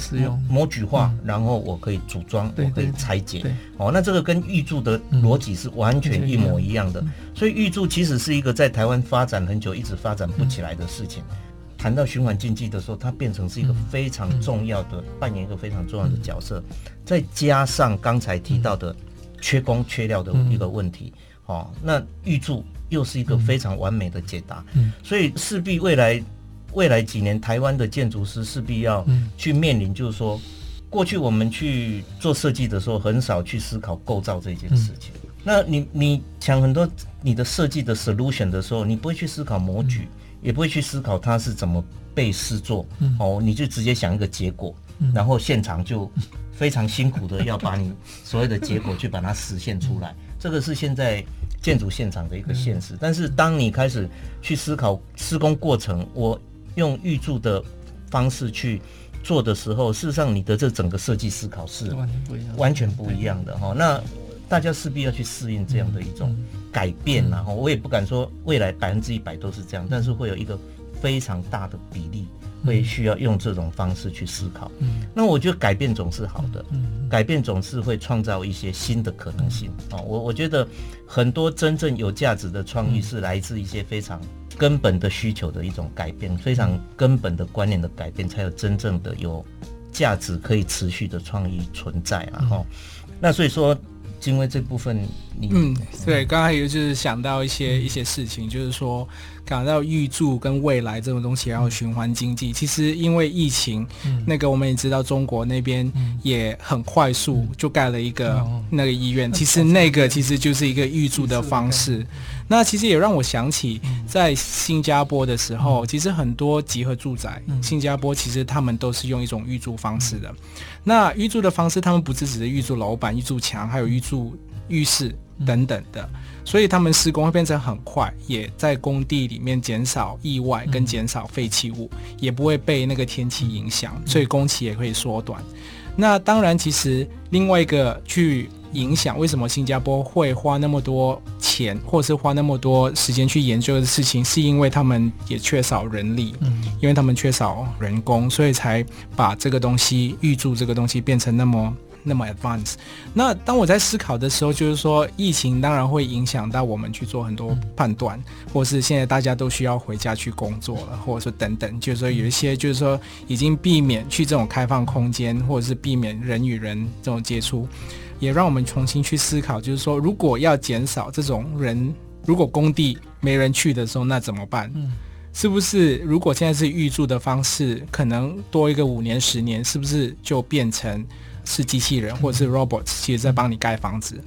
S2: 模具化，嗯、然后我可以组装，嗯、我可以拆解。哦，那这个跟预铸的逻辑是完全一模一样的。嗯、所以预铸其实是一个在台湾发展很久，一直发展不起来的事情。嗯谈到循环经济的时候，它变成是一个非常重要的，扮演一个非常重要的角色。再加上刚才提到的缺工缺料的一个问题，哦，那预铸又是一个非常完美的解答。所以势必未来未来几年，台湾的建筑师势必要去面临，就是说，过去我们去做设计的时候，很少去思考构造这件事情。那你你想很多你的设计的 solution 的时候，你不会去思考模具，嗯、也不会去思考它是怎么被施作，嗯、哦，你就直接想一个结果，嗯、然后现场就非常辛苦的要把你所有的结果去把它实现出来，这个是现在建筑现场的一个现实。但是当你开始去思考施工过程，我用预铸的方式去做的时候，事实上你的这整个设计思考是完全不一样，完全不一样的哈。那大家势必要去适应这样的一种改变，然后我也不敢说未来百分之一百都是这样，但是会有一个非常大的比例会需要用这种方式去思考。嗯那我觉得改变总是好的，嗯改变总是会创造一些新的可能性啊。我我觉得很多真正有价值的创意是来自一些非常根本的需求的一种改变，非常根本的观念的改变，才有真正的有价值可以持续的创意存在。然后，那所以说。因为这部分
S3: 嗯，对，刚才也就是想到一些一些事情，就是说，讲到预祝跟未来这种东西，然后循环经济，其实因为疫情，那个我们也知道，中国那边也很快速就盖了一个那个医院，其实那个其实就是一个预祝的方式。那其实也让我想起，在新加坡的时候，其实很多集合住宅，新加坡其实他们都是用一种预住方式的。那预住的方式，他们不是只是预住楼板、预住墙，还有预住浴室等等的，所以他们施工会变成很快，也在工地里面减少意外跟减少废弃物，也不会被那个天气影响，所以工期也可以缩短。那当然，其实另外一个去。影响为什么新加坡会花那么多钱，或者是花那么多时间去研究的事情，是因为他们也缺少人力，嗯，因为他们缺少人工，所以才把这个东西预祝这个东西变成那么那么 advanced。那当我在思考的时候，就是说疫情当然会影响到我们去做很多判断，或是现在大家都需要回家去工作了，或者说等等，就是说有一些就是说已经避免去这种开放空间，或者是避免人与人这种接触。也让我们重新去思考，就是说，如果要减少这种人，如果工地没人去的时候，那怎么办？嗯，是不是如果现在是预住的方式，可能多一个五年、十年，是不是就变成是机器人或者是 robots，其实在帮你盖房子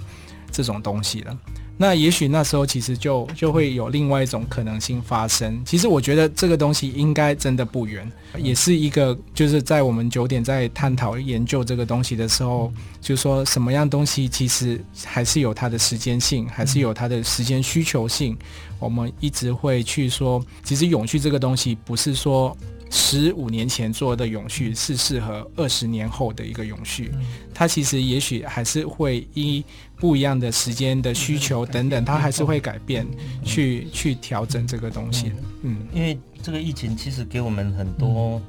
S3: 这种东西了？那也许那时候其实就就会有另外一种可能性发生。其实我觉得这个东西应该真的不远，也是一个就是在我们九点在探讨研究这个东西的时候，就说什么样东西其实还是有它的时间性，还是有它的时间需求性。我们一直会去说，其实永续这个东西不是说。十五年前做的永续是适合二十年后的一个永续，它其实也许还是会依不一样的时间的需求等等，它还是会改变，去去调整这个东西。嗯，
S2: 因为这个疫情其实给我们很多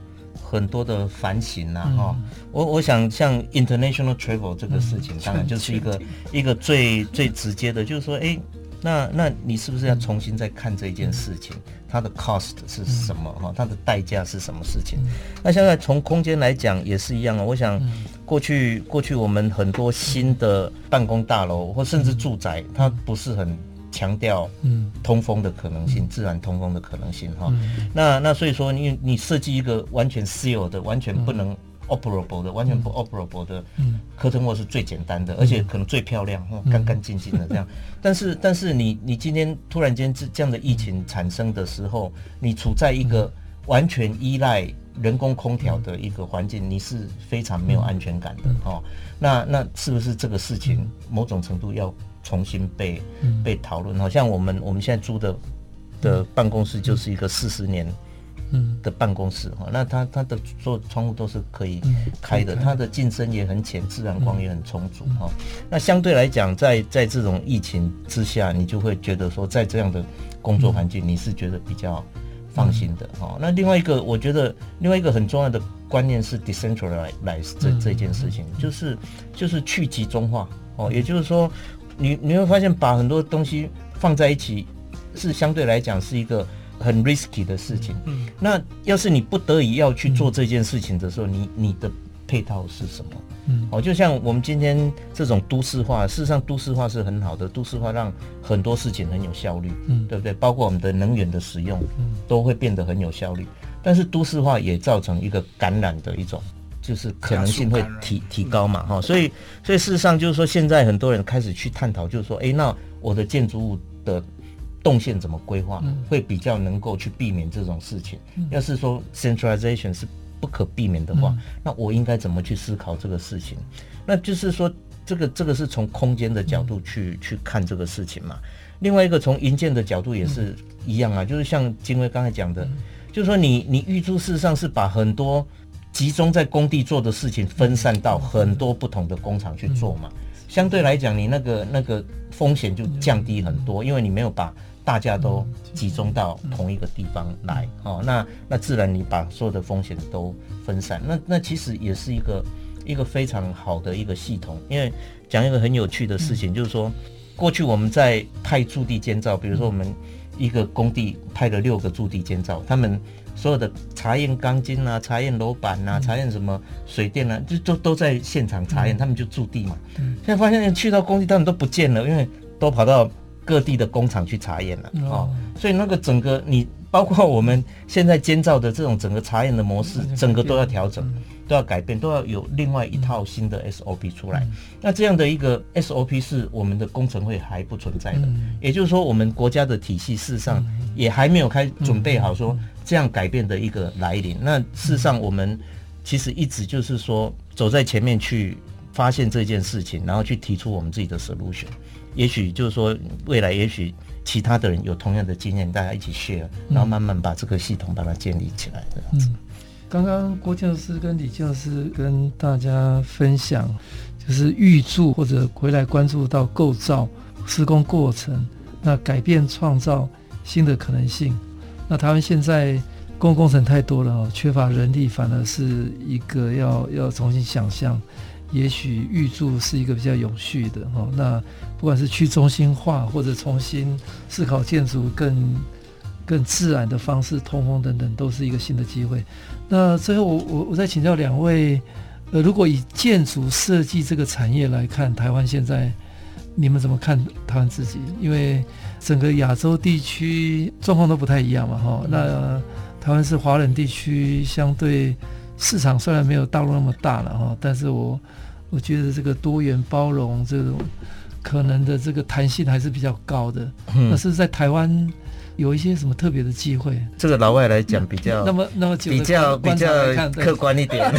S2: 很多的反省呐，哈。我我想像 international travel 这个事情，当然就是一个一个最最直接的，就是说，哎。那那你是不是要重新再看这件事情？它的 cost 是什么？哈，它的代价是什么事情？那现在从空间来讲也是一样啊。我想过去过去我们很多新的办公大楼或甚至住宅，它不是很强调嗯通风的可能性，自然通风的可能性哈。那那所以说你你设计一个完全 sealed 的，完全不能。Operable 的完全不 operable 的，嗯，curtain wall 是最简单的，而且可能最漂亮，干干净净的这样。但是，但是你你今天突然间这这样的疫情产生的时候，你处在一个完全依赖人工空调的一个环境，你是非常没有安全感的哦。那那是不是这个事情某种程度要重新被被讨论？好像我们我们现在租的的办公室就是一个四十年。嗯的办公室哈，那它它的所有窗户都是可以开的，它的进深也很浅，自然光也很充足哈。那相对来讲，在在这种疫情之下，你就会觉得说，在这样的工作环境，你是觉得比较放心的哈。那另外一个，我觉得另外一个很重要的观念是 decentralize 这这件事情，就是就是去集中化哦，也就是说，你你会发现把很多东西放在一起，是相对来讲是一个。很 risky 的事情，嗯，那要是你不得已要去做这件事情的时候，你你的配套是什么？嗯，哦，就像我们今天这种都市化，事实上都市化是很好的，都市化让很多事情很有效率，嗯，对不对？包括我们的能源的使用，嗯，都会变得很有效率。但是都市化也造成一个感染的一种就是可能性会提提高嘛，哈，所以所以事实上就是说，现在很多人开始去探讨，就是说，哎，那我的建筑物的动线怎么规划，会比较能够去避免这种事情。要是说 centralization 是不可避免的话，那我应该怎么去思考这个事情？那就是说，这个这个是从空间的角度去去看这个事情嘛。另外一个从营建的角度也是一样啊，就是像金威刚才讲的，就是说你你预铸事实上是把很多。集中在工地做的事情，分散到很多不同的工厂去做嘛，相对来讲，你那个那个风险就降低很多，因为你没有把大家都集中到同一个地方来哦，那那自然你把所有的风险都分散，那那其实也是一个一个非常好的一个系统，因为讲一个很有趣的事情，就是说过去我们在派驻地监造，比如说我们一个工地派了六个驻地监造，他们。所有的查验钢筋啊，查验楼板啊，查验什么水电啊，就都都在现场查验。他们就驻地嘛。现在发现去到工地，他们都不见了，因为都跑到各地的工厂去查验了。哦，所以那个整个你，包括我们现在监造的这种整个查验的模式，整个都要调整，都要改变，都要有另外一套新的 SOP 出来。那这样的一个 SOP 是我们的工程会还不存在的，也就是说，我们国家的体系事实上也还没有开准备好说。这样改变的一个来临，那事实上我们其实一直就是说走在前面去发现这件事情，然后去提出我们自己的 solution。也许就是说未来，也许其他的人有同样的经验，大家一起 share，然后慢慢把这个系统把它建立起来。这样子。
S1: 刚刚郭教师跟李教师跟大家分享，就是预祝或者回来关注到构造施工过程，那改变创造新的可能性。那台湾现在公共工程太多了哦，缺乏人力，反而是一个要要重新想象。也许预祝是一个比较有序的哦。那不管是去中心化，或者重新思考建筑更更自然的方式，通风等等，都是一个新的机会。那最后我我我再请教两位，呃，如果以建筑设计这个产业来看，台湾现在你们怎么看台湾自己？因为整个亚洲地区状况都不太一样嘛，哈。那台湾是华人地区，相对市场虽然没有大陆那么大了，哈，但是我我觉得这个多元包容这种可能的这个弹性还是比较高的。嗯，那是在台湾。有一些什么特别的机会？
S2: 这个老外来讲比较，那么那么比较比较客观一点，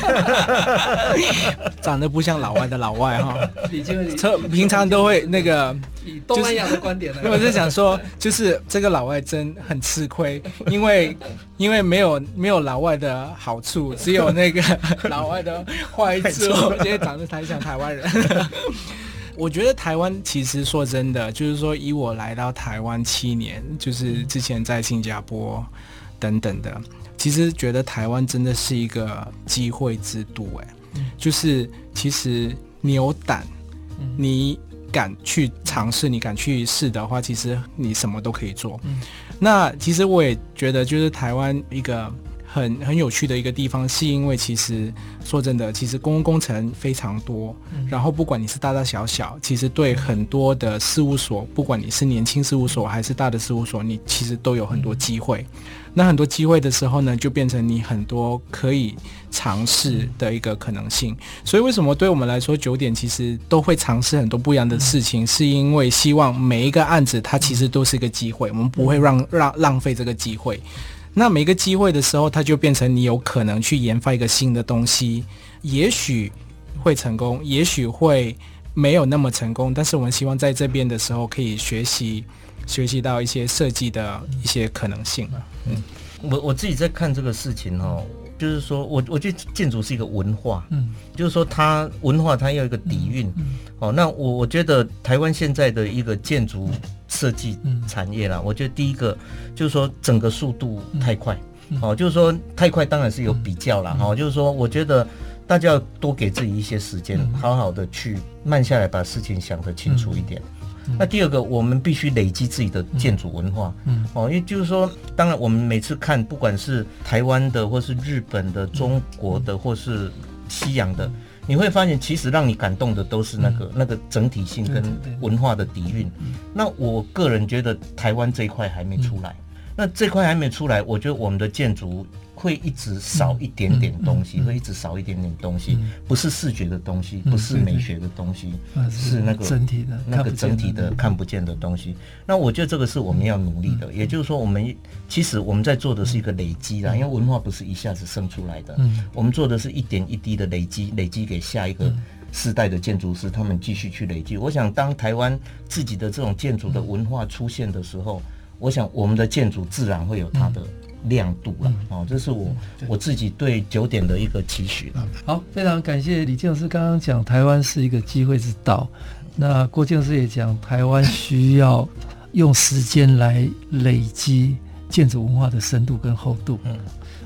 S3: 长得不像老外的老外哈。平常都会那个
S1: 以东南亚的观点来，
S3: 我是想说，就是这个老外真很吃亏，因为因为没有没有老外的好处，只有那个老外的坏处，今天长得太像台湾人。我觉得台湾其实说真的，就是说以我来到台湾七年，就是之前在新加坡等等的，其实觉得台湾真的是一个机会之都。哎，就是其实你有胆，你敢去尝试，你敢去试的话，其实你什么都可以做。那其实我也觉得，就是台湾一个。很很有趣的一个地方，是因为其实说真的，其实公共工程非常多，然后不管你是大大小小，其实对很多的事务所，不管你是年轻事务所还是大的事务所，你其实都有很多机会。那很多机会的时候呢，就变成你很多可以尝试的一个可能性。所以为什么对我们来说，九点其实都会尝试很多不一样的事情，是因为希望每一个案子它其实都是一个机会，我们不会让让浪费这个机会。那每个机会的时候，它就变成你有可能去研发一个新的东西，也许会成功，也许会没有那么成功。但是我们希望在这边的时候，可以学习学习到一些设计的一些可能性。
S2: 嗯，我我自己在看这个事情哦，就是说我我觉得建筑是一个文化，嗯，就是说它文化它要有一个底蕴，嗯哦，那我我觉得台湾现在的一个建筑。设计产业啦，我觉得第一个就是说整个速度太快，哦，就是说太快当然是有比较啦。哈，就是说我觉得大家要多给自己一些时间，好好的去慢下来，把事情想得清楚一点。那第二个，我们必须累积自己的建筑文化，哦，因为就是说，当然我们每次看，不管是台湾的，或是日本的、中国的，或是西洋的。你会发现，其实让你感动的都是那个、嗯、那个整体性跟文化的底蕴。那我个人觉得台湾这一块还没出来。那这块还没出来，我觉得我们的建筑。会一直少一点点东西，会一直少一点点东西，不是视觉的东西，不是美学的东西，是那个
S1: 整体的
S2: 那个整体的看不见的东西。那我觉得这个是我们要努力的，也就是说，我们其实我们在做的是一个累积啦，因为文化不是一下子生出来的，我们做的是一点一滴的累积，累积给下一个世代的建筑师，他们继续去累积。我想，当台湾自己的这种建筑的文化出现的时候，我想我们的建筑自然会有它的。亮度了哦，这是我我自己对九点的一个期许了。
S1: 好，非常感谢李建老师刚刚讲台湾是一个机会之岛，那郭建筑师也讲台湾需要用时间来累积建筑文化的深度跟厚度。嗯，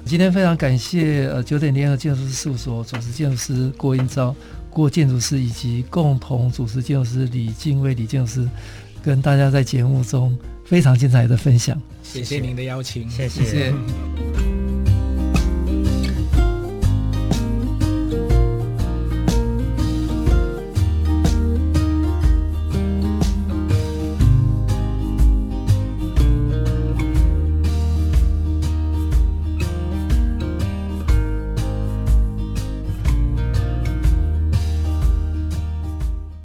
S1: 今天非常感谢呃九点联合建筑师事务所主持建筑师郭英昭郭建筑师以及共同主持建筑师李敬威李建筑师跟大家在节目中非常精彩的分享。
S3: 谢谢。您的邀
S2: 请。谢谢。